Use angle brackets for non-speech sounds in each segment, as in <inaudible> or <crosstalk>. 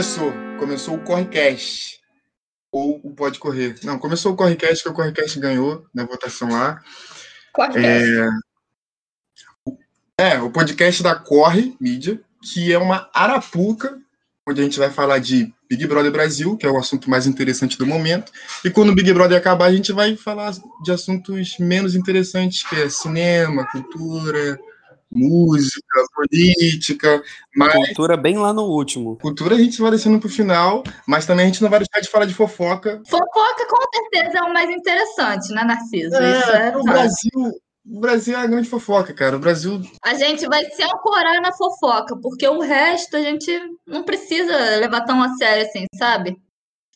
Começou. Começou o Correcast. Ou o Pode Correr. Não, começou o Correcast, que o Correcast ganhou na votação lá. Correcast. É, é, o podcast da Corre Mídia, que é uma arapuca, onde a gente vai falar de Big Brother Brasil, que é o assunto mais interessante do momento. E quando o Big Brother acabar, a gente vai falar de assuntos menos interessantes, que é cinema, cultura, música, política, mas Cultura bem lá no último. cultura a gente vai descendo pro final, mas também a gente não vai deixar de falar de fofoca. Fofoca com certeza é o mais interessante, né, Narciso? Isso É, é o. Brasil, o Brasil é a grande fofoca, cara. O Brasil A gente vai se ancorar na fofoca, porque o resto a gente não precisa levar tão a sério assim, sabe?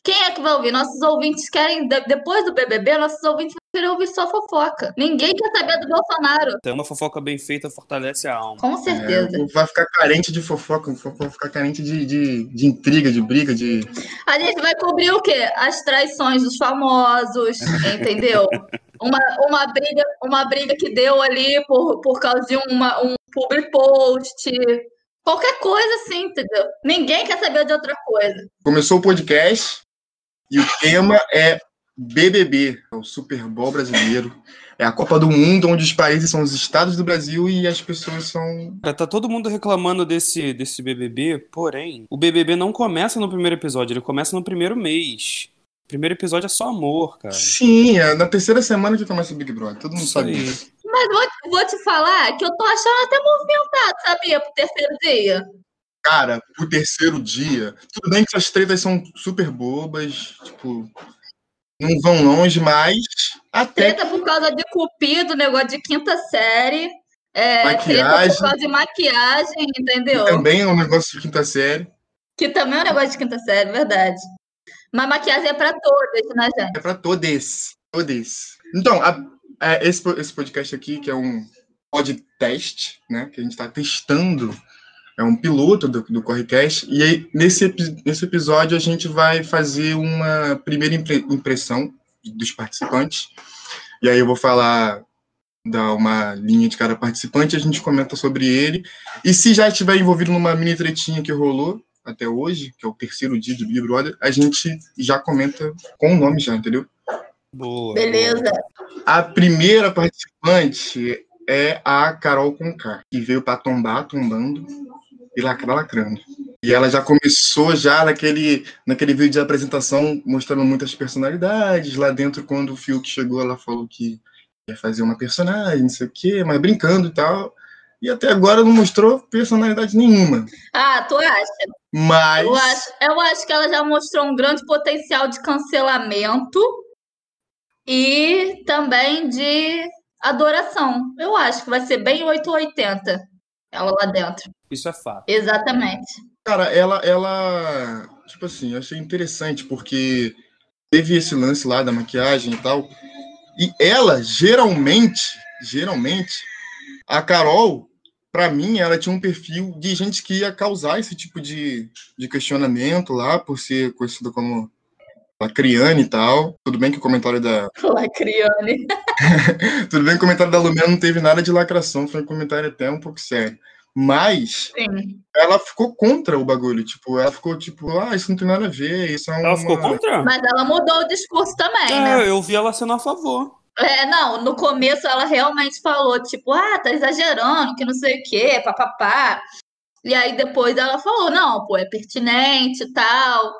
Quem é que vai ouvir? Nossos ouvintes querem, de- depois do BBB, nossos ouvintes querer ouvir só fofoca. Ninguém quer saber do Bolsonaro, Tem uma fofoca bem feita fortalece a alma. com certeza. é, vai ficar carente de fofoca vai ficar carente de, de, de intriga, de briga, de. A gente vai cobrir o quê? As traições dos famosos, entendeu? <laughs> Uma, uma, briga, uma briga que deu ali por, por causa de uma, um public post. Qualquer coisa assim, entendeu? Ninguém quer saber de outra coisa. Começou o podcast e o tema é BBB, é o Super Bowl brasileiro. É a Copa do Mundo, onde os países são os estados do Brasil e as pessoas são. Tá todo mundo reclamando desse, desse BBB, porém, o BBB não começa no primeiro episódio, ele começa no primeiro mês. O primeiro episódio é só amor, cara. Sim, é na terceira semana que começa o Big Brother. Todo mundo Isso sabe disso. Mas vou, vou te falar que eu tô achando até movimentado, sabia? Pro terceiro dia. Cara, o terceiro dia, tudo bem que essas tretas são super bobas, tipo, não vão longe, mas até Treta por causa de cupido, negócio de quinta série. É, treta Maquiagem. por causa de maquiagem, entendeu? também é um negócio de quinta série. Que também é um negócio de quinta série, verdade. Mas maquiagem é pra todas, né, gente? É para todos. Todos. Então, a- é, esse, esse podcast aqui, que é um podcast, né? Que a gente está testando, é um piloto do, do Correcast. E aí, nesse, nesse episódio, a gente vai fazer uma primeira impre- impressão dos participantes. E aí eu vou falar, dar uma linha de cada participante, a gente comenta sobre ele. E se já estiver envolvido numa mini tretinha que rolou até hoje, que é o terceiro dia do Big Brother, a gente já comenta com o nome já, entendeu? Boa. Beleza. A primeira participante é a Carol Conká, que veio para tombar, tombando e lacrar, lacrando. E ela já começou já naquele, naquele vídeo de apresentação mostrando muitas personalidades. Lá dentro, quando o Fiuk chegou, ela falou que ia fazer uma personagem, não sei o quê, mas brincando e tal. E até agora não mostrou personalidade nenhuma. Ah, tu acha? Mas Eu acho, eu acho que ela já mostrou um grande potencial de cancelamento e também de adoração. Eu acho que vai ser bem 880 ela lá dentro. Isso é fato. Exatamente. Cara, ela, ela, tipo assim, eu achei interessante porque teve esse lance lá da maquiagem e tal. E ela, geralmente, geralmente, a Carol, pra mim, ela tinha um perfil de gente que ia causar esse tipo de, de questionamento lá, por ser conhecida como lacriane e tal. Tudo bem que o comentário da. <laughs> Lacriane. <laughs> Tudo bem que o comentário da Lumena não teve nada de lacração, foi um comentário até um pouco sério. Mas Sim. ela ficou contra o bagulho, tipo, ela ficou tipo, ah, isso não tem nada a ver, isso é uma... Ela ficou contra? Mas ela mudou o discurso também, né? É, eu vi ela sendo a favor. É, não, no começo ela realmente falou, tipo, ah, tá exagerando, que não sei o quê, papapá. E aí depois ela falou, não, pô, é pertinente e tal.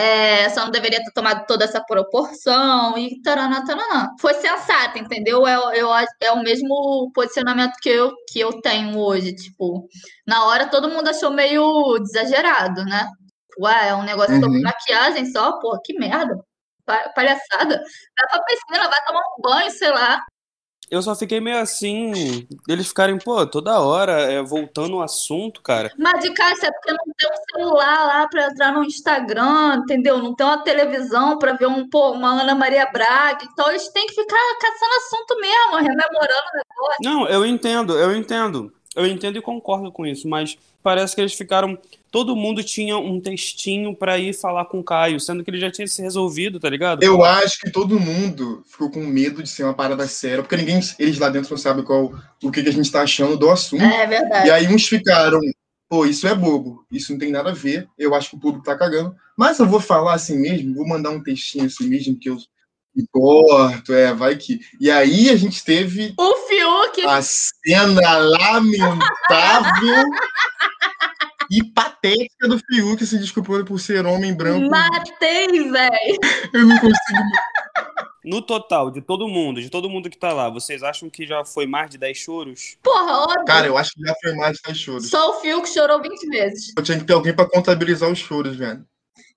É, só não deveria ter tomado toda essa proporção e taranã, taranã. Foi sensata, entendeu? É, eu, é o mesmo posicionamento que eu, que eu tenho hoje. Tipo, na hora todo mundo achou meio exagerado, né? Ué, é um negócio sobre Uhum. maquiagem só, pô, que merda. Pa- Palhaçada. Vai pra piscina, vai tomar um banho, sei lá. Eu só fiquei meio assim, eles ficarem, pô, toda hora é, voltando o assunto, cara. Mas de caixa é porque não tem um celular lá pra entrar no Instagram, entendeu? Não tem uma televisão pra ver um, pô, uma Ana Maria Braga. Então eles têm que ficar caçando assunto mesmo, rememorando o negócio. Não, eu entendo, eu entendo. Eu entendo e concordo com isso, mas parece que eles ficaram. Todo mundo tinha um textinho pra ir falar com o Caio, sendo que ele já tinha se resolvido, tá ligado? Eu acho que todo mundo ficou com medo de ser uma parada séria, porque ninguém, eles lá dentro não sabem qual, o que, que a gente tá achando do assunto. É E verdade. aí uns ficaram pô, isso é bobo, isso não tem nada a ver, eu acho que o público tá cagando, mas eu vou falar assim mesmo, vou mandar um textinho assim mesmo, que eu importo, é, vai que. E aí a gente teve O Fiuk. a cena lamentável e patética do Fiuk se desculpando por ser homem branco. Matei, velho. Eu não consigo. No total, de todo mundo, de todo mundo que tá lá, vocês acham que já foi mais de 10 choros? Porra, óbvio. Cara, eu acho que já foi mais de 10 choros. Só o Fiuk chorou 20 vezes. Eu tinha que ter alguém pra contabilizar os choros, velho.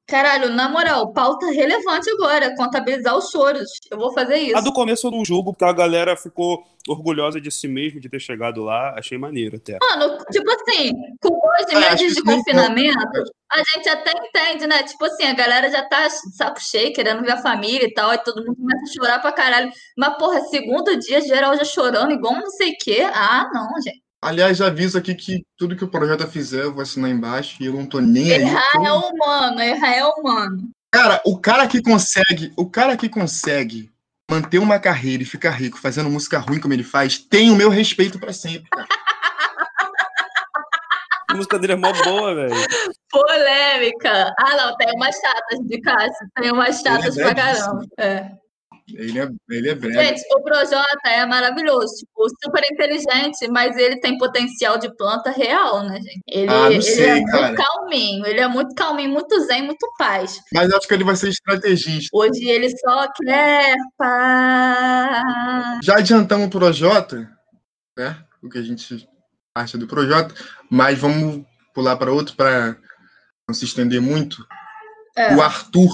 Caralho, na moral, pauta relevante agora, contabilizar os choros. Eu vou fazer isso. A do começo eu não julgo, porque a galera ficou orgulhosa de si mesmo, de ter chegado lá. Achei maneiro até. Mano, tipo assim, com dois É, acho meses que de nem confinamento, a gente até entende, né? Tipo assim, a galera já tá de saco cheio, querendo ver a família e tal, aí todo mundo começa a chorar pra caralho. Mas, porra, segundo dia, geral já chorando, igual não sei o quê. Ah, não, gente. Aliás, já aviso aqui que tudo que o projeto fizer, eu vou assinar embaixo e eu não tô nem aí. Errar Tô- é humano, errar é humano. Cara, o cara que consegue, o cara que consegue manter uma carreira e ficar rico fazendo música ruim como ele faz, tem o meu respeito pra sempre, cara. <laughs> A música dele é mó boa, velho. Polêmica. Ah, não, tem umas chatas de Cássio. Tem umas chatas é pra caramba. É. Ele é, ele é breve. Gente, o Projota é maravilhoso, tipo, super inteligente, mas ele tem potencial de planta real, né, gente? Ele, Ah, ele sei, é cara. muito calminho, ele é muito calminho, muito zen, muito paz. Mas acho que ele vai ser estrategista. Hoje ele só quer paz. Já adiantamos o Projota, né? O que a gente acha do Projota, mas vamos pular para outro para não se estender muito. É. O Arthur.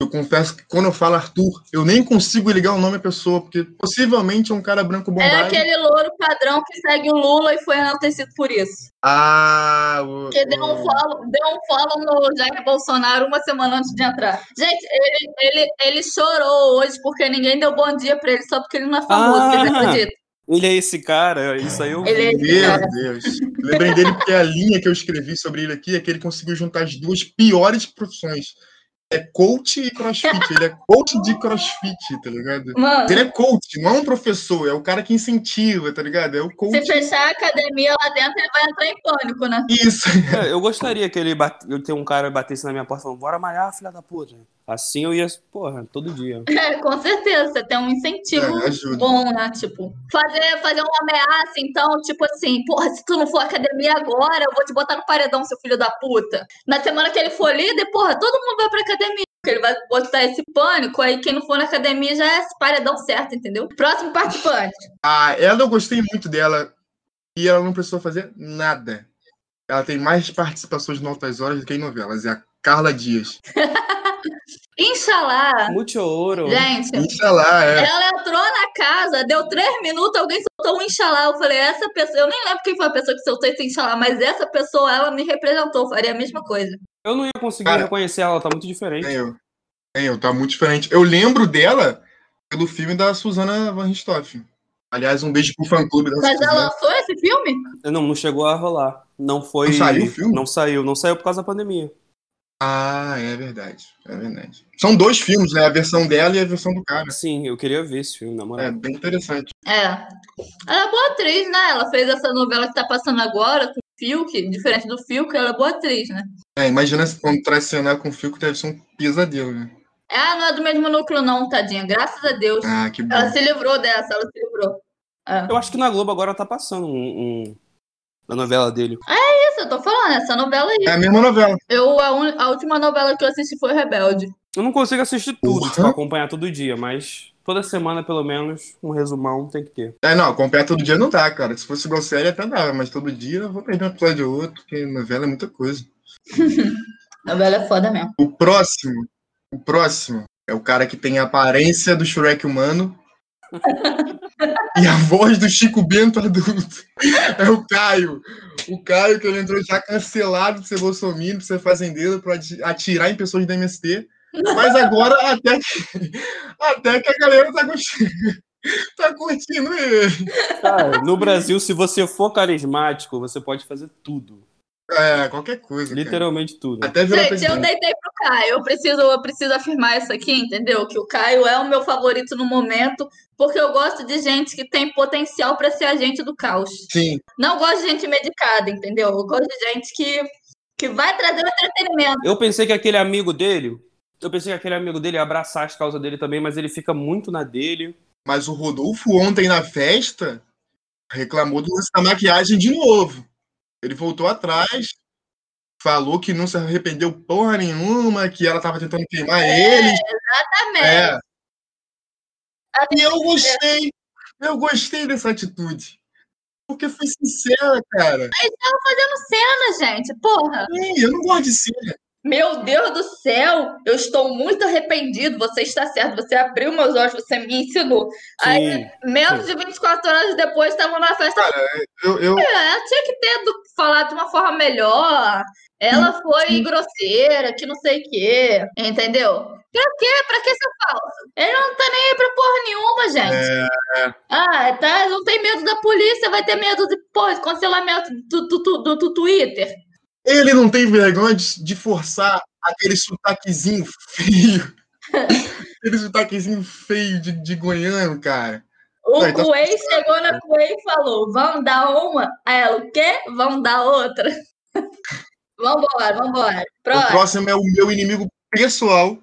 Eu confesso que quando eu falo Arthur, eu nem consigo ligar o nome à pessoa, porque possivelmente é um cara branco É bombado. aquele louro padrão que segue o Lula e foi enaltecido por isso. Ah, o, Que deu um follow, deu um follow no Jair Bolsonaro uma semana antes de entrar. Gente, ele, ele, ele chorou hoje porque ninguém deu bom dia pra ele só porque ele não é famoso, Ah! vocês acreditam? Ele é esse cara, isso aí eu Ele é. Meu Deus. Lembrei dele porque a linha que eu escrevi sobre ele aqui é que ele conseguiu juntar as duas piores profissões. É coach e crossfit. Ele é coach de crossfit, tá ligado? Mano, Ele é coach, não é um professor, é o cara que incentiva, tá ligado? É o se coach. fechar a academia lá dentro, ele vai entrar em pânico, né? Isso. É, eu gostaria que ele bate... eu ter um cara batesse na minha porta falando, bora malhar, filha da puta. Assim eu ia, porra, todo dia. <laughs> É, com certeza, você tem um incentivo É, bom, né? Tipo, fazer, fazer uma ameaça, então, tipo assim, porra, se tu não for à academia agora, eu vou te botar no paredão, seu filho da puta. Na semana que ele for líder, porra, todo mundo vai pra academia. Porque ele vai botar esse pânico, aí quem não for na academia já é esse paredão certo, entendeu? Próximo participante. Ah, ela eu gostei muito dela e ela não precisou fazer nada. Ela tem mais participações no Altas Horas do que em novelas. É a Carla Dias. <laughs> Inxalá. Muito ouro. Gente, Inxalá, é. ela entrou na casa, deu três minutos, alguém soltou um Inxalá. Eu falei, essa pessoa, eu nem lembro quem foi a pessoa que soltou esse Inxalá, mas essa pessoa, ela me representou, faria a mesma coisa. Eu não ia conseguir Cara, reconhecer ela, tá muito diferente. Nem eu. Nem eu, tá muito diferente. Eu lembro dela pelo filme da Susana Van Richthofen. Aliás, um beijo pro fã-clube da Mas Susana. ela lançou esse filme? Não, não chegou a rolar. Não foi. Não saiu o filme? Não saiu, não saiu por causa da pandemia. Ah, é verdade. É verdade. São dois filmes, né? A versão dela e a versão do cara. Sim, eu queria ver esse filme, na moral. É bem interessante. É. Ela é boa atriz, né? Ela fez essa novela que tá passando agora com o Fiuk, diferente do Fiuk, ela é boa atriz, né? É, imagina se contracenar com o Fico deve ser um pesadelo, né? Ela não é do mesmo núcleo, não, tadinha. Graças a Deus. Ah, que bom. Ela se livrou dessa, ela se livrou. É. Eu acho que na Globo agora tá passando um, um- a novela dele. Isso, eu tô falando, essa novela aí. É a mesma novela. Eu, a, un- a última novela que eu assisti foi Rebelde. Eu não consigo assistir tudo, Porra. tipo, acompanhar todo dia, mas toda semana, pelo menos, um resumão tem que ter. É, não, acompanhar todo dia não dá, cara. Se fosse igual série até dava, mas todo dia eu vou perder um episódio ou outro, porque novela é muita coisa. <laughs> Novela é foda mesmo. O próximo, o próximo é o cara que tem a aparência do Shrek humano <laughs> e a voz do Chico Bento adulto. É o Caio. O Caio que ele entrou já cancelado de ser bolsominion, de ser fazendeiro, para atirar em pessoas da MST. Mas agora até que, até que a galera tá curtindo, tá curtindo ele. Cara, no Brasil, se você for carismático, você pode fazer tudo. É, qualquer coisa. cara. Literalmente tudo. Até virar Gente, eu deitei pro Caio. Eu preciso, eu preciso afirmar isso aqui, entendeu? Que o Caio é o meu favorito no momento, porque eu gosto de gente que tem potencial para ser agente do caos. Sim, Não gosto de gente medicada, entendeu? Eu gosto de gente que, que vai trazer o entretenimento. Eu pensei que aquele amigo dele. Eu pensei que aquele amigo dele ia abraçar as causas dele também, mas ele fica muito na dele. mas o Rodolfo ontem na festa reclamou do lance da maquiagem de novo. Ele voltou atrás, falou que não se arrependeu porra nenhuma, que ela tava tentando queimar eles. Exatamente. É. E eu gostei. Eu gostei dessa atitude. Porque foi sincera, cara. Fazendo cena, gente. Porra. Sim, eu não gosto de cena. Meu Deus do céu, eu estou muito arrependido. Você está certo, você abriu meus olhos, você me ensinou. Aí, Sim. menos de 24 horas depois, estavam na festa. Eu, eu, É, tinha que ter do- falado de uma forma melhor. Ela foi grosseira, que não sei o quê. Entendeu? Pra quê? Pra que ser falso? Ele não tá nem aí pra porra nenhuma, gente. é, Ah, tá? Não tem medo da polícia, vai ter medo de, de cancelamento do, do, do, do- do Twitter. Ele não tem vergonha de, de forçar aquele sotaquezinho feio. <laughs> aquele sotaquezinho feio de, de goiano, cara. O Vai, tá chegou na Kuei e falou: vamos dar uma? Aí ela, o quê? Vamos dar outra. <laughs> vambora, vambora. O Próximo. próximo é o meu inimigo pessoal.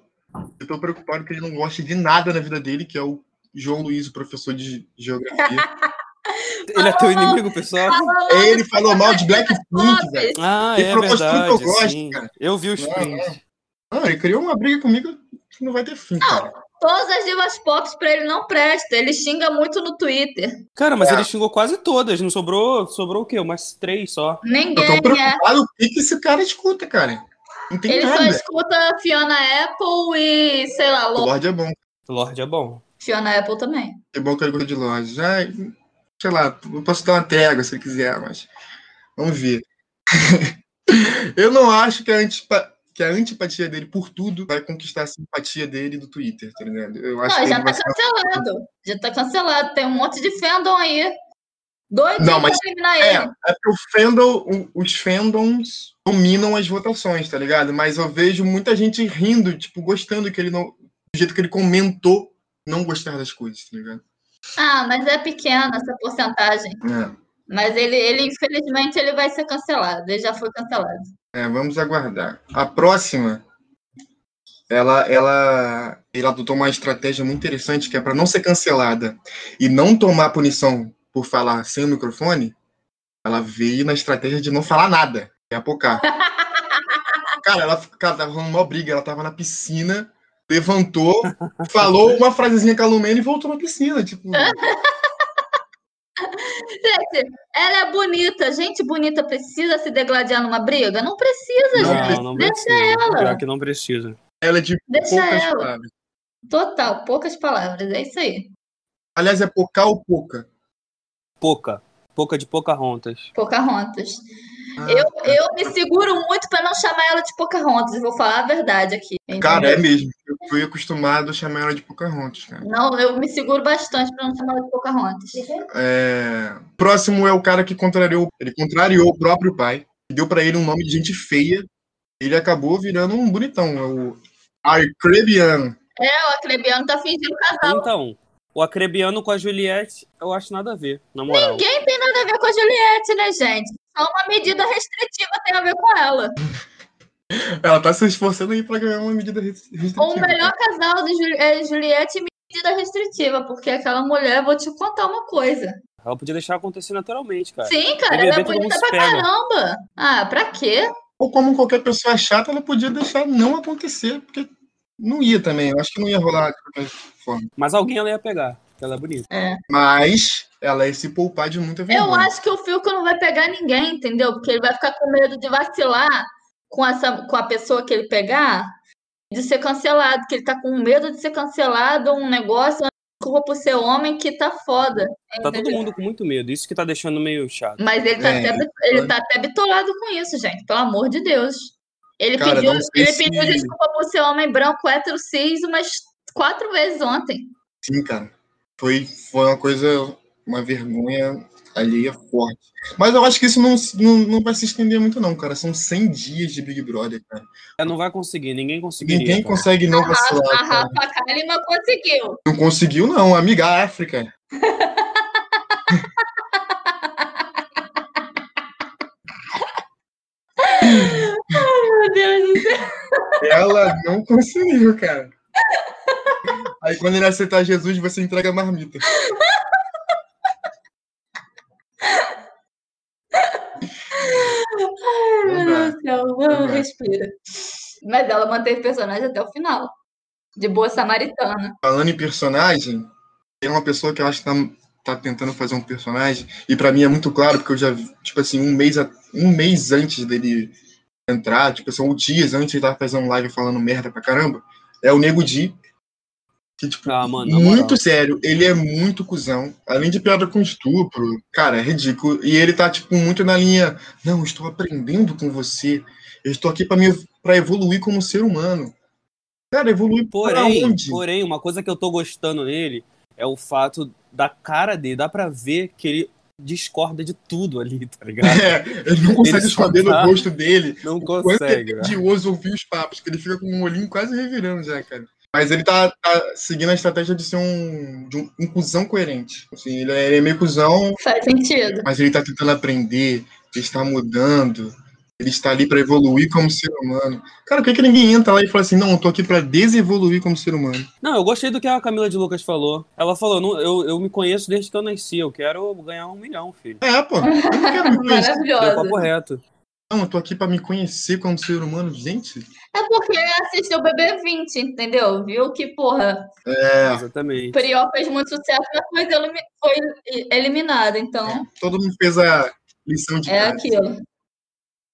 Eu tô preocupado que ele não goste de nada na vida dele, que é o João Luiz, o professor de geografia. <laughs> Ele é teu inimigo, pessoal? ele falou mal de Blackpink, velho. Ah, Ele é verdade. eu gosto, sim. cara. Eu vi os Não, prints. Ah, ele criou uma briga comigo que não vai ter fim, cara. Todas as divas pop pra ele não presta. Ele xinga muito no Twitter. Cara, mas É. ele xingou quase todas. Não sobrou. Sobrou o quê? Umas três só. Eu tô Ninguém é. preocupado o que, esse cara escuta, cara. Não tem Ele só nada. escuta Fiona Apple e, sei lá, O Lo- Lorde é bom. Lorde é bom. Fiona Apple também. É bom que ele gosta de Lorde. Já, sei lá, eu posso dar uma trégua se ele quiser, mas vamos ver. <laughs> eu não acho que a, antipa- que a antipatia dele por tudo vai conquistar a simpatia dele do Twitter, tá ligado? Eu acho Não, que já tá cancelado. Já tá cancelado. Tem um monte de fandom aí. Doido Não, pra mas- eliminar É, ele. é porque o fandom, os fandoms dominam as votações, tá ligado? Mas eu vejo muita gente rindo, tipo, gostando que ele não. Do jeito que ele comentou não gostar das coisas, tá ligado? Ah, mas é pequena essa porcentagem. É. Mas ele, ele, infelizmente, ele vai ser cancelado. Ele já foi cancelado. É, vamos aguardar. A próxima, ela, ela, ela adotou uma estratégia muito interessante que é para não ser cancelada e não tomar punição por falar sem o microfone. Ela veio na estratégia de não falar nada, é a Pocá. Cara, ela cara, tava rolando uma briga, ela tava na piscina, levantou, falou uma frasezinha calumena e voltou na piscina, tipo, <laughs> Gente, ela é bonita. Gente bonita precisa se degladiar numa briga? Não precisa, Não gente. Não, Deixa precisa. ela. Pior que não precisa. ela é de Deixa poucas ela. palavras. Total, poucas palavras. É isso aí. Aliás, é Pocá ou Poca? Pouca. Pouca de Pocahontas. Pocahontas. Ah, Eu, eu me seguro muito pra não chamar ela de Pocahontas. Vou falar a verdade aqui. Cara, é entendeu? mesmo. Eu fui acostumado a chamar ela de Pocahontas, cara. Não, eu me seguro bastante pra não chamar ela de Pocahontas. É, Próximo é o cara que contrariou, ele contrariou o próprio pai, deu pra ele um nome de gente feia. Ele acabou virando um bonitão, é o Arcrebiano. O Acrebiano tá fingindo casal. Então, o Acrebiano com a Juliette, eu acho nada a ver, na moral. Ninguém tem nada a ver com a Juliette, né, gente? Só uma medida restritiva tem a ver com ela. Ela tá se esforçando aí pra ganhar uma medida res- restritiva. O melhor casal de Juli- é Juliette e medida restritiva, porque aquela mulher, vou te contar uma coisa. Ela podia deixar acontecer naturalmente, cara. Sim, cara, ela é bonita pra caramba. Ah, pra quê? Ou como qualquer pessoa chata, ela podia deixar não acontecer, porque não ia também. Eu acho que não ia rolar de qualquer forma. Mas alguém ela ia pegar, ela é bonita. Mas ela ia se poupar de muita Eu vergonha. acho que o Fico não vai pegar ninguém, entendeu? Porque ele vai ficar com medo de vacilar com, essa, com a pessoa que ele pegar, de ser cancelado, que ele tá com medo de ser cancelado, um negócio, desculpa por ser homem, que tá foda. Tá todo mundo com muito medo, isso que tá deixando meio chato. Mas ele tá, É, até, ele tá até bitolado com isso, gente, pelo amor de Deus. Ele, Cara, pediu, ele se- pediu desculpa por ser homem branco, hétero, cis, umas quatro vezes ontem. Sim, cara. Foi, foi uma coisa uma vergonha alheia forte. Mas eu acho que isso não, não, não vai se estender muito, não, cara. São 100 dias de Big Brother, cara. É, não vai conseguir, ninguém conseguiria. Ninguém cara. consegue não A vacilar. Rafa, a. Rafa Kalimann conseguiu. Não conseguiu, não. Amiga África. <laughs> Meu Deus do céu. Ela não conseguiu, cara. Aí quando ele aceitar Jesus, você entrega a marmita. Ai, meu Deus do céu. Dá. respira. Mas ela manteve personagem até o final. De boa samaritana. Falando em personagem, tem uma pessoa que eu acho que tá, tá tentando fazer um personagem, e pra mim é muito claro, porque eu já tipo assim, um mês, um mês antes dele entrar, tipo assim, ou dias antes ele tava fazendo live falando merda pra caramba, é o Nego Di. Que, tipo, Ah, mano, muito moral. sério, ele é muito cuzão. Além de piada com estupro, cara, é ridículo. E ele tá, tipo, muito na linha, não, estou aprendendo com você. Eu estou aqui para evoluir como ser humano. Cara, evoluir pra Porém, onde? porém, uma coisa que eu tô gostando nele é o fato da cara dele. Dá pra ver que ele discorda de tudo ali, tá ligado? <laughs> É, ele não consegue Ele esconder tá- no rosto dele. Não o é consegue, velho. tedioso ouvir os papos, que ele fica com um olhinho quase revirando já, cara. Mas ele tá, tá seguindo a estratégia de ser um, de um, um cuzão coerente. Assim, ele, é, ele é meio cuzão, Faz sentido. mas ele tá tentando aprender, ele está mudando, ele está ali pra evoluir como ser humano. Cara, por que, que ninguém entra lá e fala assim, não, eu tô aqui pra desevoluir como ser humano? Não, eu gostei do que a Camila de Lucas falou. Ela falou, não, eu, eu me conheço desde que eu nasci, eu quero ganhar um milhão, filho. É, pô. Eu não quero me conhecer. <laughs> Deu papo reto. Não, eu tô aqui pra me conhecer como ser humano. Gente, É porque assistiu o BB20, entendeu? Viu que, porra, é, Exatamente. Priol fez muito sucesso, mas foi, elimi- foi eliminado. Então, todo mundo fez a lição de é casa. aquilo.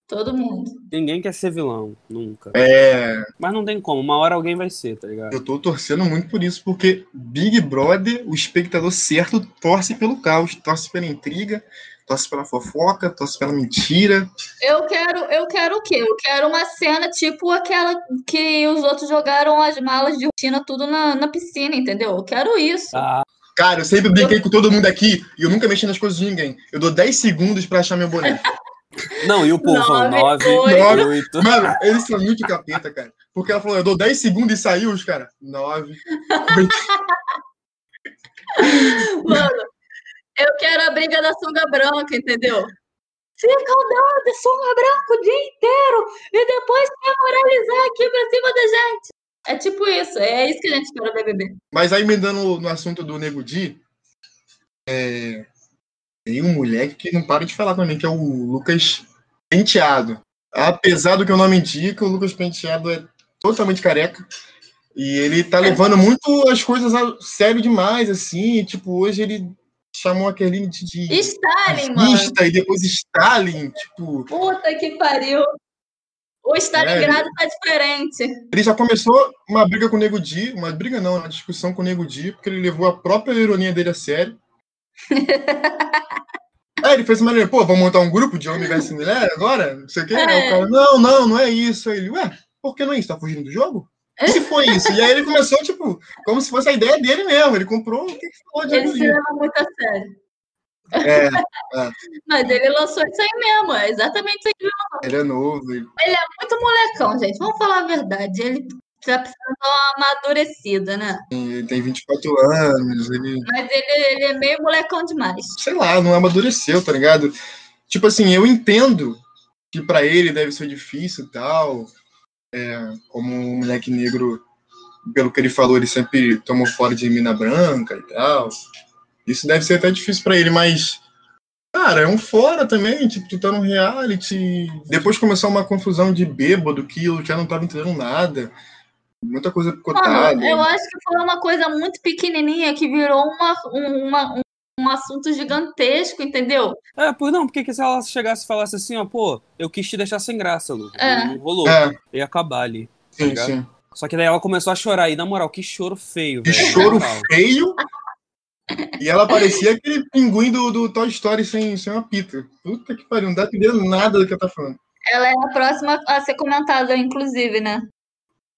Todo mundo. Ninguém quer ser vilão, nunca. É, Mas não tem como, uma hora alguém vai ser, tá ligado? eu tô torcendo muito por isso, porque Big Brother, o espectador certo, torce pelo caos, torce pela intriga, torce pela fofoca, torce pela mentira. Eu quero, eu quero o quê? Eu quero uma cena tipo aquela que os outros jogaram as malas de rotina tudo na, na piscina, entendeu? Eu quero isso. Ah, Cara, eu sempre brinquei com todo mundo aqui e eu nunca mexi nas coisas de ninguém. Eu dou 10 segundos pra achar meu boné. <laughs> não, e o povo falou Nove, 9, oito. 8. Mano, eles são muito capeta, cara. Porque ela falou, eu dou 10 segundos e saiu, os caras. <laughs> 9. Mano, eu quero a briga da sunga branca, entendeu? Fica andando de sunga branca o dia inteiro e depois quer moralizar aqui pra cima da gente. É tipo isso, é isso que a gente espera do BBB. Mas aí, emendando no assunto do Nego Di, é... tem um moleque que não para de falar também, que é o Lucas Penteado. Apesar do que o nome indica, o Lucas Penteado é totalmente careca. E ele tá levando muito as coisas a sério demais, assim. Tipo, hoje ele chamou a Kerline de, de Stalin, mano. e depois Stalin. Tipo, Puta que pariu. O Stalingrado tá diferente. ele já começou uma briga com o Nego Di, uma briga não, uma discussão com o Nego Di, porque ele levou a própria ironia dele a sério. Aí <laughs> ele fez uma maneira, pô, vamos montar um grupo de homem versus mulher agora? Não sei o quê. Aí É. o cara, não, não, não é isso. Aí ele, ué, por que não é isso? Tá fugindo do jogo? E se foi isso? E aí ele começou, tipo, como se fosse a ideia dele mesmo. Ele comprou o que falou de Ele se leva muito a sério. É, Mas ele lançou isso aí mesmo, é exatamente isso aí. ele é novo. Ele... Muito molecão, gente. Vamos falar a verdade. Ele tá precisando dar uma amadurecida, né? ele tem 24 anos, ele, Mas ele, ele é meio molecão demais. sei lá, não amadureceu, tá ligado? Tipo assim, eu entendo que pra ele deve ser difícil e tal. É, como um moleque negro, pelo que ele falou, ele sempre tomou fora de mina branca e tal. Isso deve ser até difícil pra ele, mas. Cara, é um fora também, tipo, tu tá no reality. Depois começou uma confusão de bêbado que eu já não tava entendendo nada. Muita coisa picotada. Mano, eu acho que foi uma coisa muito pequenininha que virou uma, um, uma- um, assunto gigantesco, entendeu? É, por não, porque que se ela chegasse e falasse assim, ó, pô, eu quis te deixar sem graça, Lucas. É. Não rolou. É, Ia acabar ali. sim, ligado? sim. Só que daí ela começou a chorar. E na moral, que choro feio, Que velho. choro Na moral. feio. E ela parecia aquele pinguim do, do Toy Story sem, sem uma pita. Puta que pariu, não dá pra entender nada do que ela tá falando. Ela é a próxima a ser comentada, inclusive, né?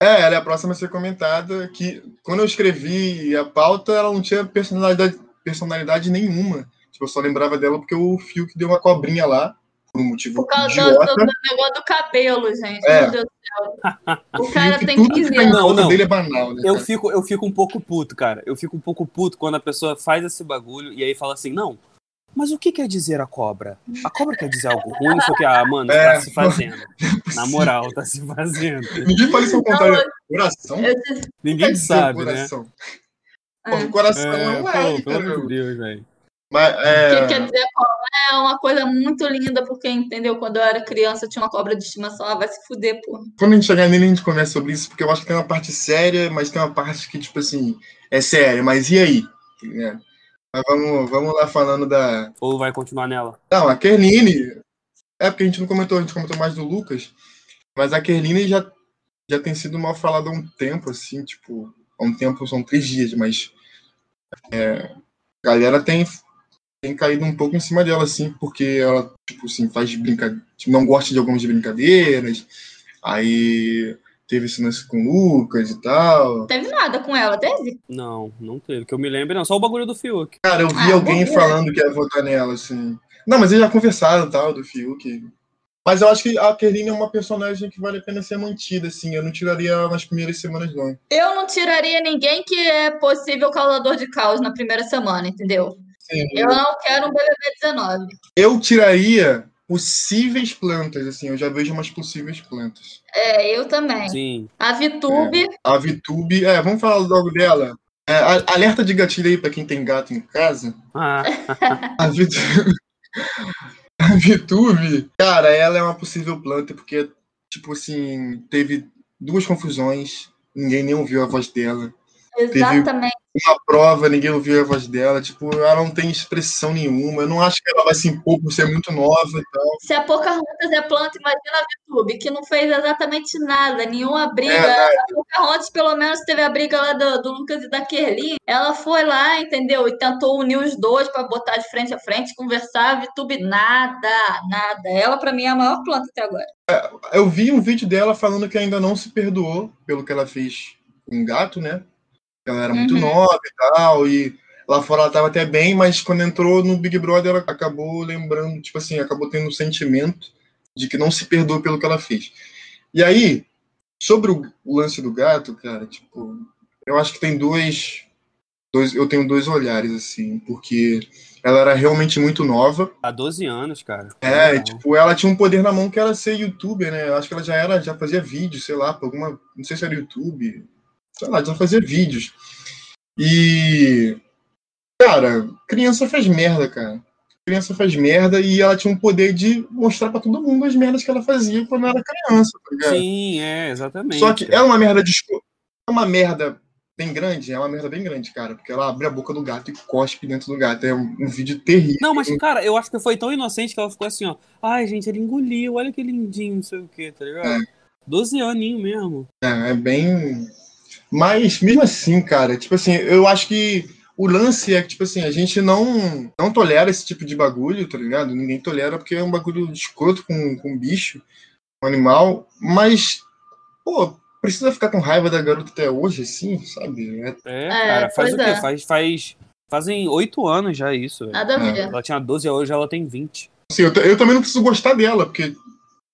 É, ela é a próxima a ser comentada. Que quando eu escrevi a pauta, ela não tinha personalidade, personalidade nenhuma. Tipo, eu só lembrava dela porque o Fio que deu uma cobrinha lá, por um motivo Por causa do, idiota. do negócio do cabelo, gente. É. Meu Deus do céu. <laughs> O Fio cara que tem tudo que 15 tá em anos. Não, não. dele é banal, né? Eu cara? fico, eu fico um pouco puto, cara. Eu fico um pouco puto quando a pessoa faz esse bagulho e aí fala assim, não. Mas o que quer dizer a cobra? A cobra quer dizer algo ruim? O que. Ah, mano, É. tá se fazendo. Na moral, tá se fazendo. Ninguém fala isso ao contrário. Coração? Ninguém dizer sabe, né? Coração. é. Coração É, é, pô, pelo cara. amor de Deus, velho. Mas, que é, quer dizer cobra é uma coisa muito linda, porque, entendeu? Quando eu era criança, eu tinha uma cobra de estimação. Ah, vai se fuder, porra. quando a gente chegar nele, a gente conversa sobre isso, porque eu acho que tem uma parte séria, mas tem uma parte que, tipo assim, é séria. Mas e aí? Né? Mas vamos, vamos lá falando da. Ou vai continuar nela? Não, a Kerline. É porque a gente não comentou, a gente comentou mais do Lucas. Mas a Kerline já, já tem sido mal falada há um tempo, assim, tipo. Há um tempo, são três dias, mas. É, a galera tem, tem caído um pouco em cima dela, assim, porque ela, tipo assim, faz brincadeira. não gosta de algumas brincadeiras. Aí teve esse lance com o Lucas e tal. Não teve nada com ela, teve? Não, não teve. Que eu me lembre, não. Só o bagulho do Fiuk. Cara, eu vi Ah, alguém bobeira. falando que ia votar nela, assim. Não, mas eles já conversaram tal, do Fiuk. Mas eu acho que a Kerline é uma personagem que vale a pena ser mantida, assim. Eu não tiraria ela nas primeiras semanas, não. Eu não tiraria ninguém que é possível causador de caos na primeira semana, entendeu? Sim, Eu não quero um BBB 19. Eu tiraria possíveis plantas, assim. Eu já vejo umas possíveis plantas. É, eu também. Sim. A Vitube, A Vitube, é, vamos falar logo dela. É, a- alerta de gatilho aí pra quem tem gato em casa. Ah, <laughs> A Vitube. <laughs> A Vitube, cara, ela é uma possível planta, porque, tipo assim, teve duas confusões, ninguém nem ouviu a voz dela. exatamente. Uma prova, ninguém ouviu a voz dela. Tipo, ela não tem expressão nenhuma. Eu não acho que ela vai se impor por ser muito nova e tal. Se a Pocahontas é planta, imagina a Vitube, que não fez exatamente nada, nenhuma briga. É, a Pocahontas, pelo menos, teve a briga lá do, do Lucas e da Kerlin. Ela foi lá, entendeu? E tentou unir os dois para botar de frente a frente, conversar. A Vitube, nada, nada. Ela, para mim, é a maior planta até agora. Eu vi um vídeo dela falando que ainda não se perdoou pelo que ela fez com o gato, né? Ela era muito Uhum. nova e tal, e lá fora ela tava até bem, mas quando entrou no Big Brother, ela acabou lembrando, tipo assim, acabou tendo um sentimento de que não se perdoou pelo que ela fez. E aí, sobre o, lance do gato, cara, tipo, eu acho que tem dois, dois. Eu tenho dois olhares, assim, porque ela era realmente muito nova. há 12 anos, cara. É, e, Não. tipo, ela tinha um poder na mão que era ser youtuber, né? Acho que ela já era, já fazia vídeo, sei lá, pra alguma. Não sei se era YouTube. Sei lá, já fazia vídeos. E. Cara, criança faz merda, cara. Criança faz merda e ela tinha um poder de mostrar pra todo mundo as merdas que ela fazia quando era criança, tá ligado? Sim, é, exatamente. Só que é uma merda de É uma merda bem grande, é uma merda bem grande, cara. Porque ela abre a boca do gato e cospe dentro do gato. É um, um vídeo terrível. Não, mas, cara, eu acho que foi tão inocente que ela ficou assim, ó. Ai, gente, ele engoliu, olha que lindinho, não sei o que, tá ligado? 12 aninho mesmo. É, é bem. Mas mesmo assim, cara, tipo assim, eu acho que o lance é que, tipo assim, a gente não, não tolera esse tipo de bagulho, tá ligado? Ninguém tolera porque é um bagulho escroto com, com bicho, com animal, mas, pô, precisa ficar com raiva da garota até hoje, assim, sabe? É, É, É, cara, faz o quê? é. Faz, faz. Fazem 8 anos já isso. Nada a É. ver. Ela tinha 12 hoje, ela tem 20. assim, eu, eu também não preciso gostar dela, porque,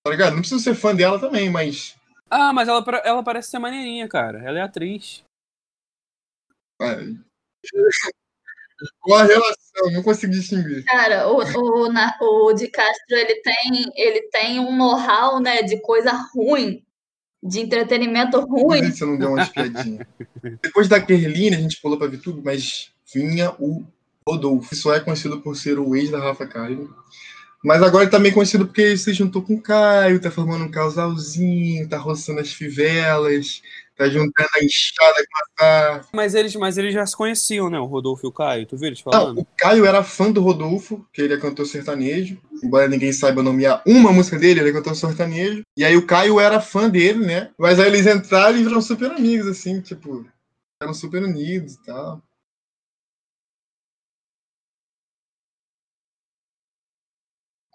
tá ligado? Não preciso ser fã dela também, mas. Ah, mas ela, ela parece ser maneirinha, cara. Ela é atriz. Qual a relação? Não consigo distinguir. Cara, o, o, Na- o Di Castro, ele tem, ele tem um know-how, né, de coisa ruim, de entretenimento ruim. Eu não deu uma espiadinha. Depois da Kerline, a gente pulou pra Vitube, mas vinha o Rodolfo. Só é conhecido por ser o ex da Rafa Caio. Mas agora ele tá meio conhecido porque ele se juntou com o Caio, tá formando um casalzinho, tá roçando as fivelas, tá juntando a enxada com a Rafa. Mas eles, mas eles já se conheciam, né? O Rodolfo e o Caio. Tu viu eles Não, falando? o Caio era fã do Rodolfo, que ele é cantor sertanejo. Embora ninguém saiba nomear uma música dele, ele é cantor sertanejo. E aí o Caio era fã dele, né? Mas aí eles entraram e viram super amigos, assim, tipo, eram super unidos e tal.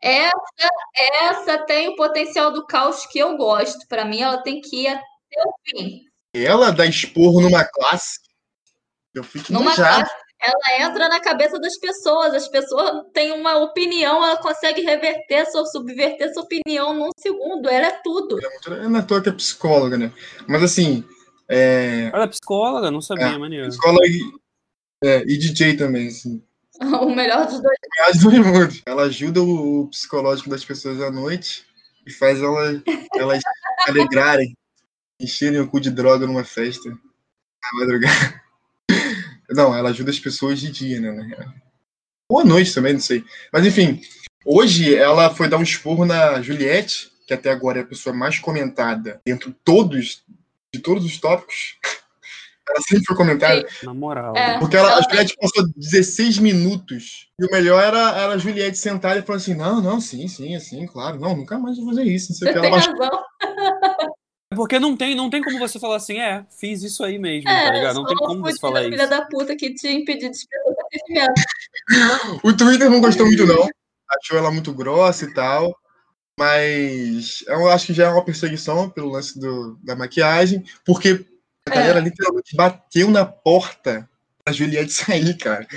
Essa, essa tem o potencial do caos que eu gosto. Pra mim, ela tem que ir até o fim. Ela dá esporro numa classe. Eu fico Numa classe, ela entra na cabeça das pessoas. As pessoas têm uma opinião, ela consegue reverter, sua, subverter sua opinião num segundo. Ela é tudo. É não é toa que é psicóloga, né? Mas assim. É... Ela é psicóloga? Não sabia, é, maneiro. Psicóloga e, é, e DJ também, assim. <laughs> o melhor dos dois. O melhor dos dois mundos. Ela ajuda o psicológico das pessoas à noite e faz ela, elas alegrarem, encherem o cu de droga numa festa na madrugada. Não, ela ajuda as pessoas de dia, né? Boa noite também, não sei. Mas enfim, hoje ela foi dar um esporro na Juliette, que até agora é a pessoa mais comentada dentro todos, de todos os tópicos. Ela sempre foi comentada. Na moral. É, porque ela, a Juliette passou 16 minutos. E o melhor era, era a Juliette sentar e falar assim: não, não, sim, sim, assim, claro. Não, nunca mais vou fazer isso. Não sei Você tem ela razão. Porque não tem, não tem como você falar assim, é, fiz isso aí mesmo, é, tá ligado? Não tem como você falar isso. filha da puta que te impediu de <laughs> O Twitter não gostou muito, não. Achou ela muito grossa e tal. Mas eu acho que já é uma perseguição pelo lance do, da maquiagem, porque a galera é. literalmente bateu na porta pra Juliette sair, cara.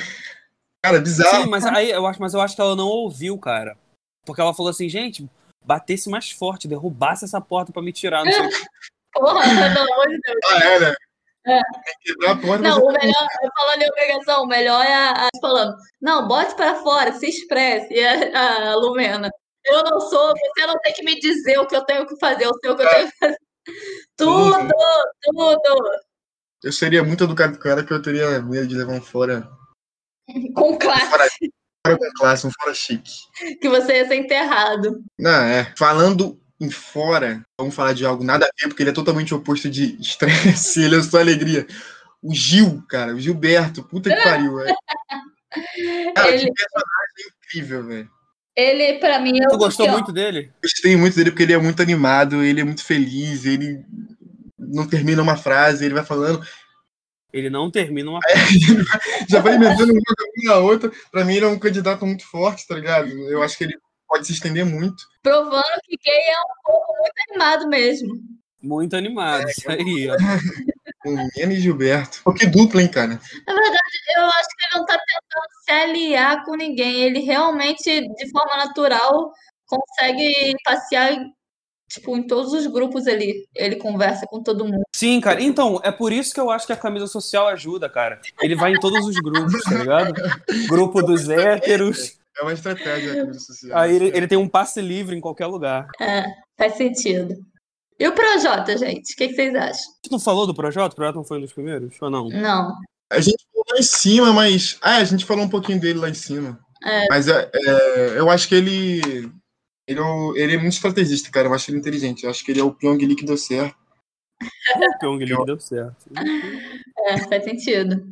Cara, bizarro. Sim, mas aí eu acho, mas eu acho que ela não ouviu, cara. Porque ela falou assim, gente, batesse mais forte, derrubasse essa porta para me tirar. Não sei. <laughs> Porra, pelo amor de Deus. Ah, é, né? É. Não, o melhor, eu falando em obrigação, o melhor é a, a falando, não, bote para fora, se expresse, e a, a, Lumena. Eu não sou, você não tem que me dizer o que eu tenho que fazer, eu sei o que eu tenho que fazer. Tudo, tudo. Eu seria muito educado com ela que eu teria medo de levar um fora. <laughs> Com classe. Fora, fora com classe, um fora chique. Que você ia ser enterrado. Não, é. Falando em fora, vamos falar de algo nada a ver, porque ele é totalmente oposto de estresse, <laughs> ele é só alegria. O Gil, cara, o Gilberto, puta que <laughs> pariu, velho. Cara, ele... que personagem incrível, velho. Ele, pra mim, é Tu gostou muito dele? Gostei muito dele porque ele é muito animado, ele é muito feliz, ele não termina uma frase, ele vai falando. Ele não termina uma frase. <laughs> É, já vai emendando uma na outra. Pra mim, ele é um candidato muito forte, tá ligado? Eu acho que ele pode se estender muito. Provando que gay é um pouco muito animado mesmo. Muito animado, é, isso aí, ó. <laughs> O Nene Gilberto. Pô, que dupla, hein, cara? Na verdade, eu acho que ele não tá tentando se aliar com ninguém. Ele realmente, de forma natural, consegue passear tipo, em todos os grupos ali. Ele conversa com todo mundo. Sim, cara. Então, é por isso que eu acho que a camisa social ajuda, cara. Ele vai em todos os grupos, tá ligado? Grupo dos héteros. É uma estratégia a camisa social. Aí ele, ele tem um passe livre em qualquer lugar. É, faz sentido. E o Projota, gente? O que, que, vocês acham? A gente não falou do Projota? O Projota não foi um dos primeiros? Ou não? Não. A gente falou lá em cima, mas. Ah, a gente falou um pouquinho dele lá em cima. É. Mas é, é, eu acho que ele. Ele é, ele é muito estrategista, cara. Eu acho ele inteligente. Eu acho que ele é o Pyong Lee que deu certo. <laughs> o Pyong Lee que deu certo. É, faz sentido.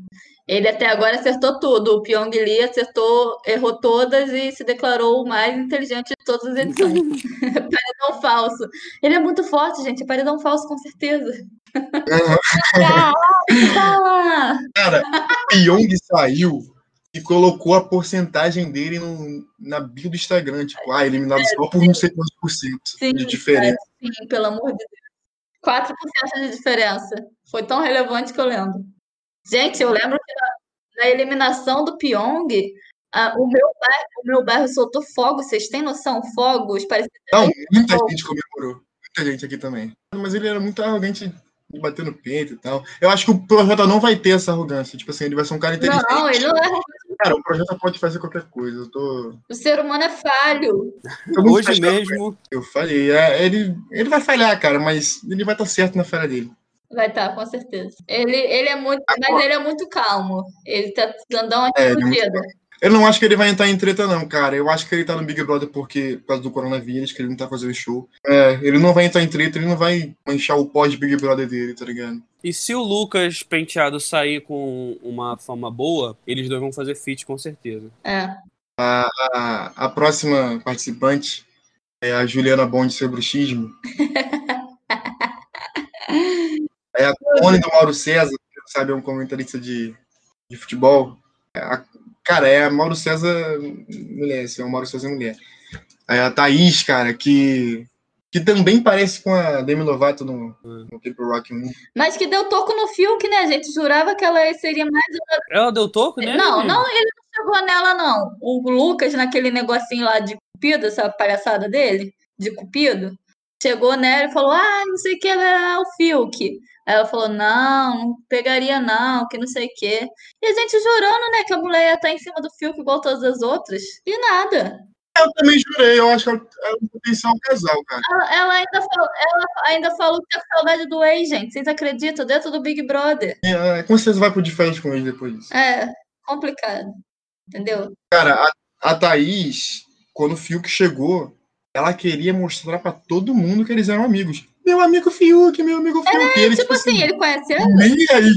Ele até agora acertou tudo. O Pyong Lee acertou, errou todas e se declarou o mais inteligente de todas as edições. <laughs> <laughs> paredão falso. Ele é muito forte, gente. É paredão falso, com certeza. <laughs> Cara, o Pyong saiu e colocou a porcentagem dele no, na bio do Instagram. Tipo, ah, eliminado só por não sei quantos por cento sim, de diferença. Sim, pelo amor de Deus. 4% de diferença. Foi tão relevante que eu lembro. Gente, eu lembro que na, na eliminação do Pyong, o, meu bairro, o meu bairro soltou fogos. Vocês têm noção? Fogos? Parece Não, muita gente comemorou. Muita gente aqui também. Mas ele era muito arrogante de bater no peito e tal. Eu acho que o projeto não vai ter essa arrogância. Tipo assim, ele vai ser um cara inteligente. Não, ele não é Cara, o projeto pode fazer qualquer coisa. Eu tô... O ser humano é falho. Hoje mesmo. Eu falei, é, ele, ele vai falhar, cara, mas ele vai estar certo na falha dele. Vai estar, tá, com certeza. Ele, ele é muito. Agora, mas ele é muito calmo. Ele tá precisando dar uma é. Eu não acho que ele vai entrar em treta, não, cara. Eu acho que ele tá no Big Brother porque, por causa do coronavírus, que ele não tá fazendo show. É, ele não vai entrar em treta, ele não vai manchar o pós-Big Brother dele, tá ligado? E se o Lucas Penteado sair com uma fama boa, eles dois vão fazer feat com certeza. É. A, a, a próxima participante é a Juliana Bond sobre bruxismo. <laughs> É a clone do Mauro César, que sabe, é um comentarista de, de futebol. É a, cara, é a Mauro César mulher, assim, é o Mauro César mulher. É a Thaís, cara, que que também parece com a Demi Lovato no, no Paper Rock 1. Mas que deu toco no Fiuk, né? A gente jurava que ela seria mais. Ela deu toco, né? não, não, ele não chegou nela, não. O Lucas, naquele negocinho lá de Cupido, essa palhaçada dele, de Cupido, chegou nela e falou: Ah, não sei o que, é o Fiuk. Aí ela falou: Não, não pegaria, não, que não sei o que. E a gente jurando, né, que a mulher ia estar em cima do Fiuk igual todas as outras. E nada. Eu também jurei, eu acho que ela é um potencial casal, cara. Ela, ela ainda falou, ela ainda falou que tá com saudade do ex, gente. Vocês acreditam? Dentro do Big Brother. E, ah, com certeza vai pro de frente com ele depois disso. É, complicado. Entendeu? Cara, a, a Thaís, quando o Fiuk chegou, ela queria mostrar pra todo mundo que eles eram amigos. Meu amigo Fiuk, meu amigo Fiuk. E ele, Tipo assim, ele conhece ela? Nem aí.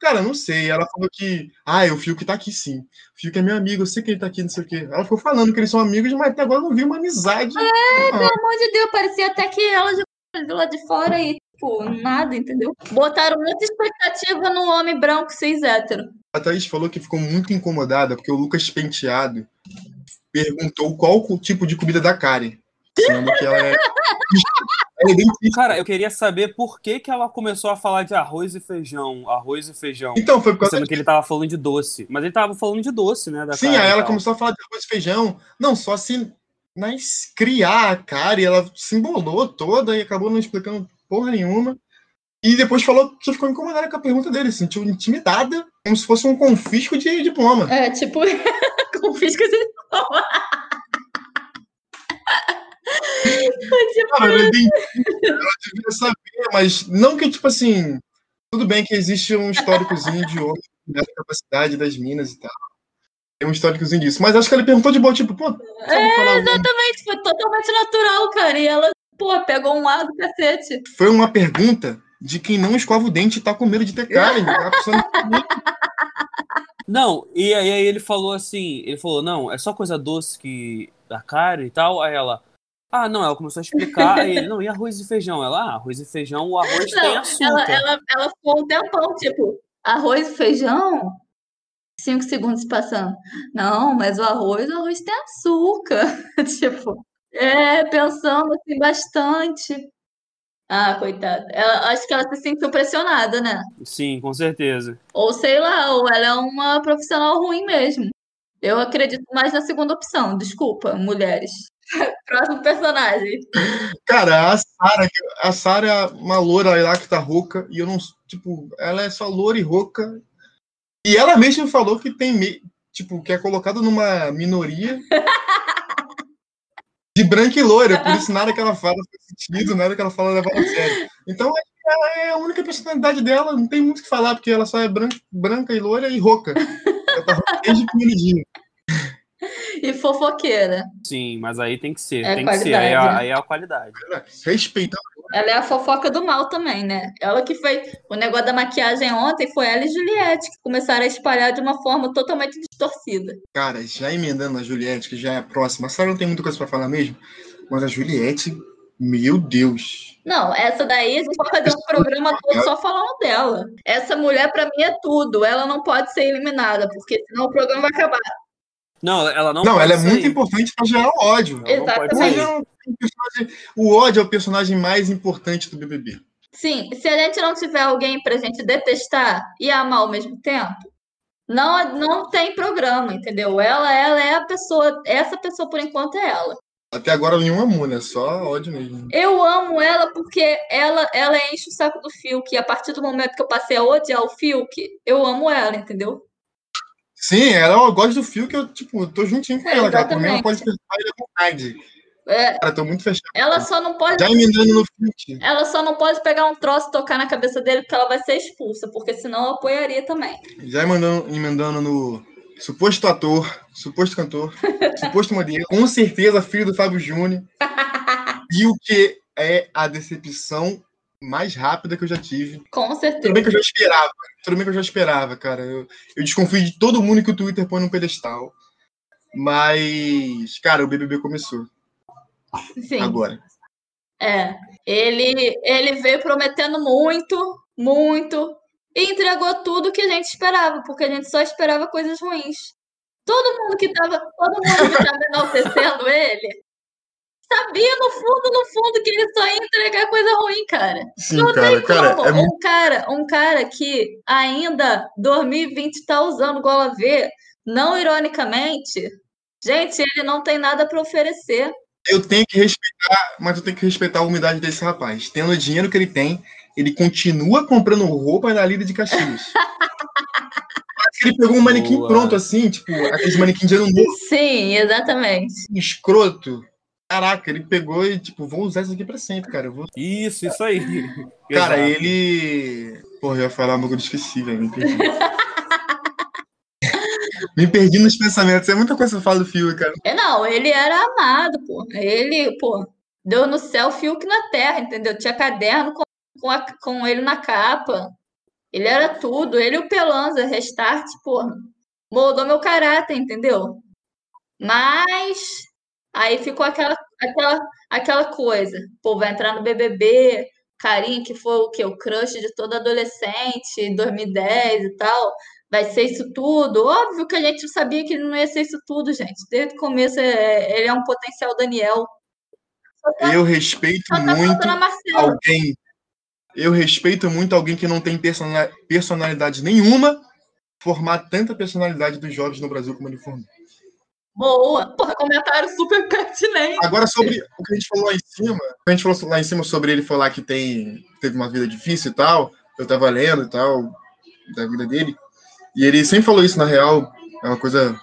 Cara, não sei. Ela falou que. Ah, o Fiuk tá aqui sim. O Fiuk é meu amigo, eu sei que ele tá aqui, não sei o quê. Ela ficou falando que eles são amigos, mas até agora eu não vi uma amizade. É, Pelo amor de Deus, parecia até que ela já do lado de fora e, tipo, nada, entendeu? Botaram muita expectativa no homem branco cis hétero. A Thaís falou que ficou muito incomodada porque o Lucas Penteado perguntou qual o tipo de comida da Karen. Sendo que ela é. <laughs> é. Cara, eu queria saber por que, que ela começou a falar de arroz e feijão. Arroz e feijão. Então, foi por causa Sendo que ele tava falando de doce. Mas ele tava falando de doce, né? Da Sim, Karen aí ela começou a falar de arroz e feijão. Não, só se mas criar a cara e ela se embolou toda e acabou não explicando porra nenhuma. E depois falou que ficou incomodada com a pergunta dele, se sentiu intimidada, como se fosse um confisco de diploma. É, tipo, <laughs> confisca de Cara, é devia saber, mas não que, tipo assim, tudo bem que existe um históricozinho de homem nessa capacidade das minas e tal. Tem um históricozinho disso. Mas acho que ele perguntou de boa, tipo, pô, alguma Exatamente, foi totalmente natural, cara. E ela, pô, pegou um ar do cacete. foi uma pergunta de quem não escova o dente e tá com medo de ter. A pessoa não- Não, e aí, aí ele falou assim, ele falou, não, é só coisa doce que da Karen e tal. Aí ela, ah, não, ela começou a explicar, aí ele, não, e arroz e feijão? Ela, ah, arroz e feijão, o arroz tem Não, açúcar. ela, ela, ela ficou um tempão, tipo, arroz e feijão? Cinco segundos passando. Não, mas o arroz, o arroz tem açúcar. <laughs> tipo, é, pensando assim bastante. Ah, coitada. Ela, acho que ela se sentiu pressionada, né? Sim, com certeza. Ou sei lá, ou ela é uma profissional ruim mesmo. Eu acredito mais na segunda opção. Desculpa, mulheres. <laughs> Próximo personagem. Cara, a Sara, a Sara é uma loura lá que tá rouca, e eu não. Tipo, ela é só loura e rouca. E ela mesma falou que tem. me- Tipo, que é colocada numa minoria <laughs> de branca e loira, por isso nada que ela fala faz sentido, nada que ela fala leva a sério. Então ela é a única personalidade dela, não tem muito o que falar, porque ela só é branca, branca e loira e rouca. Ela tá rouca desde pequenininha. E fofoqueira. Sim, mas aí tem que ser, É tem que ser. Aí é, a- qualidade, aí é a qualidade. Respeitando. Ela é a fofoca do mal também, né? Ela que fez o negócio da maquiagem ontem foi ela e Juliette, que começaram a espalhar de uma forma totalmente distorcida. Cara, já emendando a Juliette, que já é a próxima. A Sara não tem muita coisa pra falar mesmo, mas a Juliette, meu Deus. Não, essa daí a gente pode fazer um programa todo só falando dela. Essa mulher, pra mim, é tudo. Ela não pode ser eliminada, porque senão o programa vai acabar. Não, ela não Não, ela é sair. muito importante pra gerar ódio. Ela não pode Exatamente. É o ódio é o personagem mais importante do BBB. Sim, se a gente não tiver alguém pra gente detestar e amar ao mesmo tempo, não, não tem programa, entendeu? Ela, ela é a pessoa, essa pessoa por enquanto é ela. Até agora nenhum amor, né? Só ódio mesmo. Eu amo ela porque ela, ela enche o saco do Fiuk. E a partir do momento que eu passei a odiar o Fiuk, eu amo ela, entendeu? Sim, ela eu gosto do fio que eu, tipo, tô juntinho com É, ela, cara. Por mim, ela pode pensar ele à vontade. É, Cara, tô muito fechado. ela só não pode, Já emendando no Fiuk. ela só não pode pegar um troço e tocar na cabeça dele, porque ela vai ser expulsa, porque senão eu apoiaria também. Já emendando, emendando no suposto ator, suposto cantor, <laughs> suposto modelo, com certeza filho do Fábio Júnior. <laughs> E o que é a decepção mais rápida que eu já tive. Com Tudo certeza. bem que eu já esperava, tudo bem que eu já esperava, cara. Eu, eu desconfio de todo mundo que o Twitter põe no pedestal. Mas, cara, o BBB começou Sim. agora. É, ele, ele veio prometendo muito, muito, e entregou tudo que a gente esperava, porque a gente só esperava coisas ruins. Todo mundo que tava, todo mundo que tava enaltecendo <laughs> ele sabia no fundo, no fundo, que ele só ia entregar coisa ruim, cara. Sim, Não cara, tem cara, como. é muito Um cara, um cara que ainda 2020 tá usando gola V, não ironicamente, gente, ele não tem nada para oferecer. Eu tenho que respeitar, mas eu tenho que respeitar a humildade desse rapaz. Tendo o dinheiro que ele tem, ele continua comprando roupa na Lida de Caxias. <laughs> Ele pegou um manequim Boa. pronto, assim, tipo, aqueles manequim de ano novo, Sim, exatamente. escroto. Caraca, ele pegou e, tipo, vou usar isso aqui pra sempre, cara. Eu vou... Isso, isso aí. <laughs> Cara, Exato. ele. Porra, eu ia falar um esqueci, velho. Me perdi. <laughs> me perdi nos pensamentos. É muita coisa que eu falo do filme, cara. É, não, ele era amado, pô. Ele, pô, deu no céu Fiuk na terra, entendeu? Tinha caderno com, com, a- com ele na capa. Ele era tudo. Ele e o Pelanza, Restart, porra, moldou meu caráter, entendeu? Mas aí ficou aquela, aquela, aquela coisa. Pô, vai entrar no BBB, carinha que foi o quê? O crush de todo adolescente, em 2010 e tal. Vai ser isso tudo? Óbvio que a gente sabia que ele não ia ser isso tudo, gente. Desde o começo, é- ele é um potencial Daniel. Tá, Eu respeito tá muito alguém. Eu respeito muito alguém que não tem persona- personalidade nenhuma formar tanta personalidade dos jovens no Brasil como ele formou. Boa. Porra, comentário super pertinente. Agora, sobre o que a gente falou lá em cima, a gente falou lá em cima sobre ele falar que tem, teve uma vida difícil e tal, eu tava lendo e tal, da vida dele, e ele sempre falou isso, na real, é uma coisa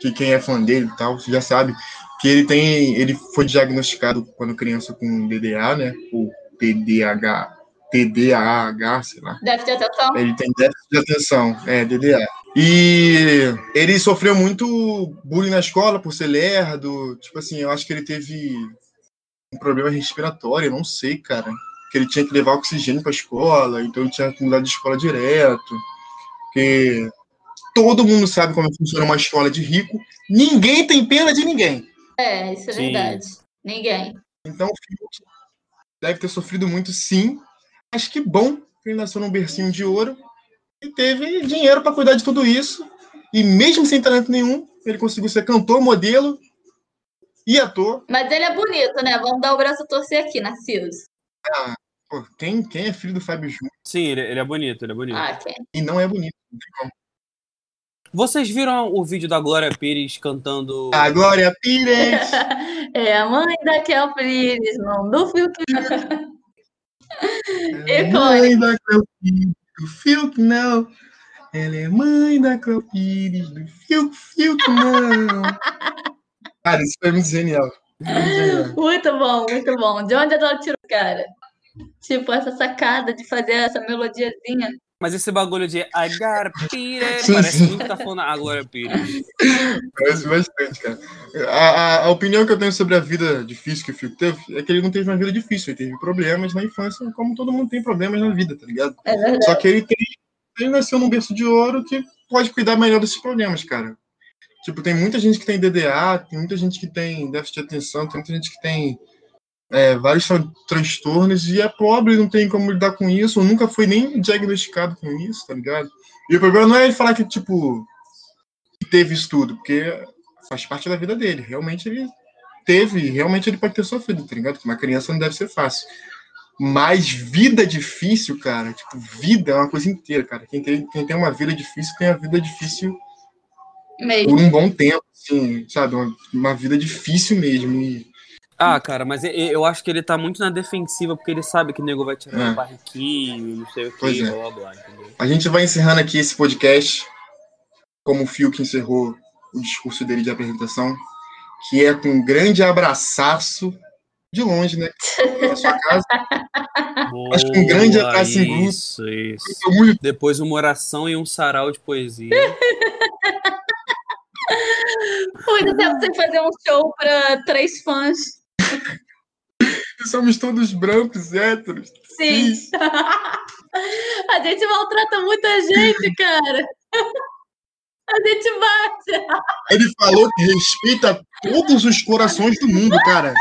que quem é fã dele e tal, já sabe, que ele tem, ele foi diagnosticado quando criança com DDA, né, ou TDAH, TDAH, sei lá, Deve ter atenção. ele tem déficit de atenção, é, DDA. E ele sofreu muito bullying na escola por ser lerdo. Tipo assim, eu acho que ele teve um problema respiratório, não sei, cara. Que ele tinha que levar oxigênio pra escola, então ele tinha que mudar de escola direto. Porque todo mundo sabe como funciona uma escola de rico. Ninguém tem pena de ninguém. É, isso é Sim. verdade. Ninguém. Então o Fiuk deve ter sofrido muito, sim. Mas que bom que ele nasceu num bercinho de ouro e teve dinheiro para cuidar de tudo isso. E mesmo sem talento nenhum, ele conseguiu ser cantor, modelo e ator. Mas ele é bonito, né? Vamos dar o braço a torcer aqui, Narciso. Pô, quem, quem é filho do Fábio Júnior Sim, ele, ele é bonito, ele é bonito. Ah, quem? e não é bonito? Não. Vocês viram o vídeo da Glória Pires cantando. A Glória Pires! <laughs> É a mãe da Kel Pires, não do Fiuk. É mãe da Cleo Pires, do Fiuk não. Ela é mãe da Cleo Pires, do Fiuk, Fiuk não. <laughs> Cara, isso foi muito genial. Muito genial. Muito bom, muito bom. De onde ela tirou, cara? Tipo, essa sacada de fazer essa melodiazinha. Mas esse bagulho de I got Pires Sim, parece sim. muito que tá falando a Glória Pires. Parece bastante, cara. A, a- a opinião que eu tenho sobre a vida difícil que o Fiuk teve é que ele não teve uma vida difícil, ele teve problemas na infância, como todo mundo tem problemas na vida, tá ligado? É. Só que ele tem. Ele nasceu num berço de ouro que pode cuidar melhor desses problemas, cara. Tipo, tem muita gente que tem DDA, tem muita gente que tem déficit de atenção, tem muita gente que tem é, vários tran- transtornos e é pobre, não tem como lidar com isso, ou nunca foi nem diagnosticado com isso, tá ligado? E o problema não é ele falar que, tipo, teve isso tudo, porque faz parte da vida dele. Realmente ele teve, realmente ele pode ter sofrido, tá ligado? Uma criança não deve ser fácil. Mas vida difícil, cara, tipo, vida é uma coisa inteira, cara. Quem tem, quem tem uma vida difícil tem a vida difícil Mesmo. por um bom tempo, assim, sabe? Uma, uma vida difícil mesmo. E, Ah, cara, mas eu acho que ele tá muito na defensiva porque ele sabe que o nego vai tirar É. o barriquinho, não sei o Pois que, é. blá blá entendeu? a gente vai encerrando aqui esse podcast, como o Fio que encerrou o discurso dele de apresentação, que é com um grande abraçaço de longe, né? <laughs> Na sua casa. Acho que um grande Boa, abraço em grupo. Isso, isso. Muito Depois uma oração e um sarau de poesia. Muito tempo sem fazer um show pra três fãs. Somos todos brancos, héteros. Sim. <laughs> A gente maltrata muita gente, cara. A gente bate. Ele falou que respeita todos os corações do mundo, cara.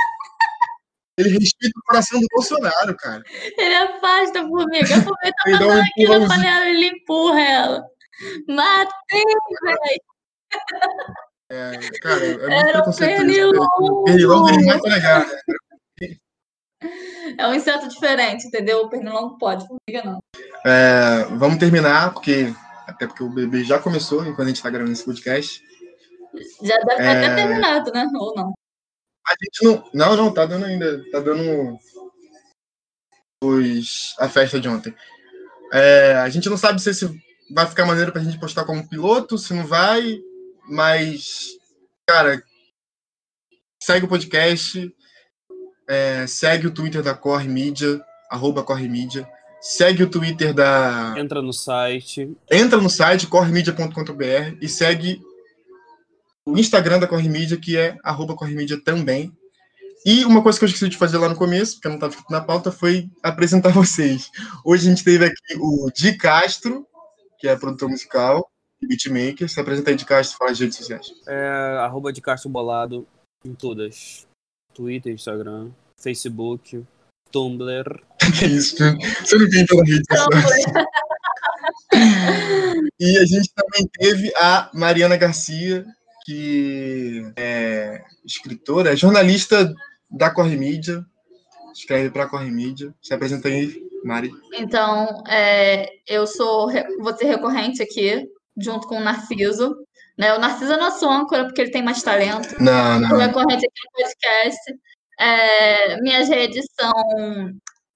Ele respeita o coração do Bolsonaro, cara. Ele afasta a formiga. A formiga tá dá um passando aqui na panela, ele empurra ela. Matei, velho. É, cara, é muito Era preconceituoso. pernilongo. Pernilongo ele tá legal, né? É um inseto diferente, entendeu? O pernilongo pode, formiga não. É, vamos terminar, porque até porque o bebê já começou enquanto a gente tá gravando esse podcast. Já deve ter É. até terminado, né? Ou não. A gente não. Não, não, tá dando ainda. Tá dando os, a festa de ontem. É, a gente não sabe se esse vai ficar maneiro pra gente postar como piloto, se não vai, mas, cara, segue o podcast, é, segue o Twitter da Corre Mídia, arroba Corre Mídia, segue o Twitter da. Entra no site. Entra no site corremedia.com.br e segue o Instagram da Corre Mídia, que é arroba Corre Mídia também. E uma coisa que eu esqueci de fazer lá no começo, porque eu não estava escrito na pauta, foi apresentar <laughs> vocês. Hoje a gente teve aqui o Di Castro, que é produtor musical e beatmaker. Se apresenta aí, Di Castro, fala as redes sociais. É, arroba de Castro Bolado em todas. Twitter, Instagram, Facebook, Tumblr. Que isso, você não vem pela rede social. E a gente também teve a Mariana Garcia, que é escritora, é jornalista da Corre Mídia, escreve para a Corre Mídia. Se apresenta aí, Mari. Então, é, eu sou, vou ser recorrente aqui, junto com o Narciso. Né? O Narciso é nosso âncora, porque ele tem mais talento. Não, não. recorrente aqui no podcast. É, minhas redes são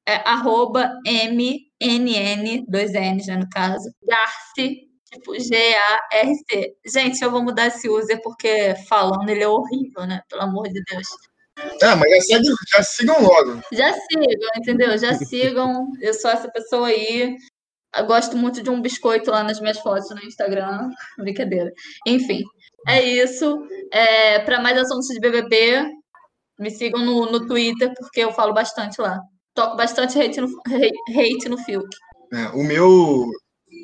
é, arroba MNN, dois N's, né, no caso. Garci, tipo G-A-R-C. Gente, eu vou mudar esse user porque falando ele é horrível, né? Pelo amor de Deus. Ah, mas já, segue, já sigam logo. Já sigam, entendeu? Já sigam. Eu sou essa pessoa aí. Eu gosto muito de um biscoito lá nas minhas fotos no Instagram. <laughs> Brincadeira. Enfim, é isso. É, para mais assuntos de BBB, me sigam no, no Twitter, porque eu falo bastante lá. Toco bastante hate no, hate, no Fiuk. É, o meu,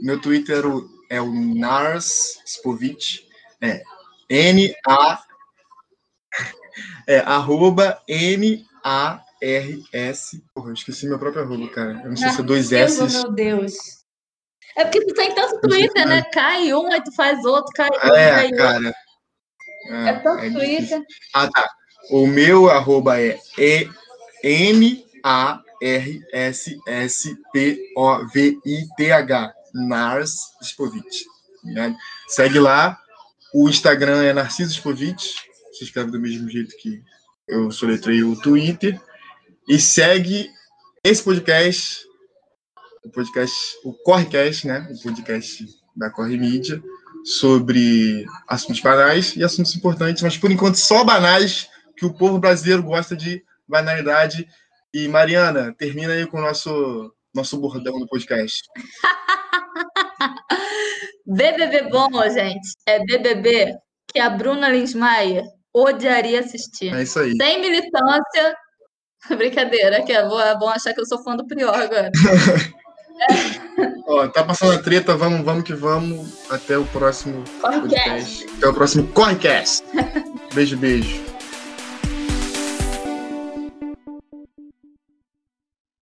meu Twitter é o Nars Spovich. É N-A. É arroba N-A-R-S. Porra, eu esqueci meu próprio arroba, cara. Eu não sei se é dois Narciso, S. Meu Deus. É porque tu tem tanto Twitter, né? Cai um, aí tu faz outro, cai outro, É, cai outro. cara. É tanto difícil. Twitter. Ah, tá. O meu arroba é E- N-A-R-S-S-P-O-V-I-T-H. Nars Spovich. né? Segue lá. O Instagram é Narciso Spovich. Se escreve do mesmo jeito que eu soletrei o Twitter. E segue esse podcast, o podcast, o Correcast, né? O podcast da Corre Mídia, sobre assuntos banais e assuntos importantes, mas por enquanto só banais, que o povo brasileiro gosta de banalidade. E Mariana, termina aí com o nosso, nosso bordão do podcast. <laughs> BBB bom, gente, é BBB que a Bruna Linsmaier odiaria assistir. É isso aí. Sem militância. <laughs> Brincadeira, que é, vou- vão achar que eu sou fã do Prior agora. <laughs> Ó, tá passando a treta, vamos, vamos que vamos. Até o próximo Podcast. podcast. Até o próximo Correcast. Beijo, beijo.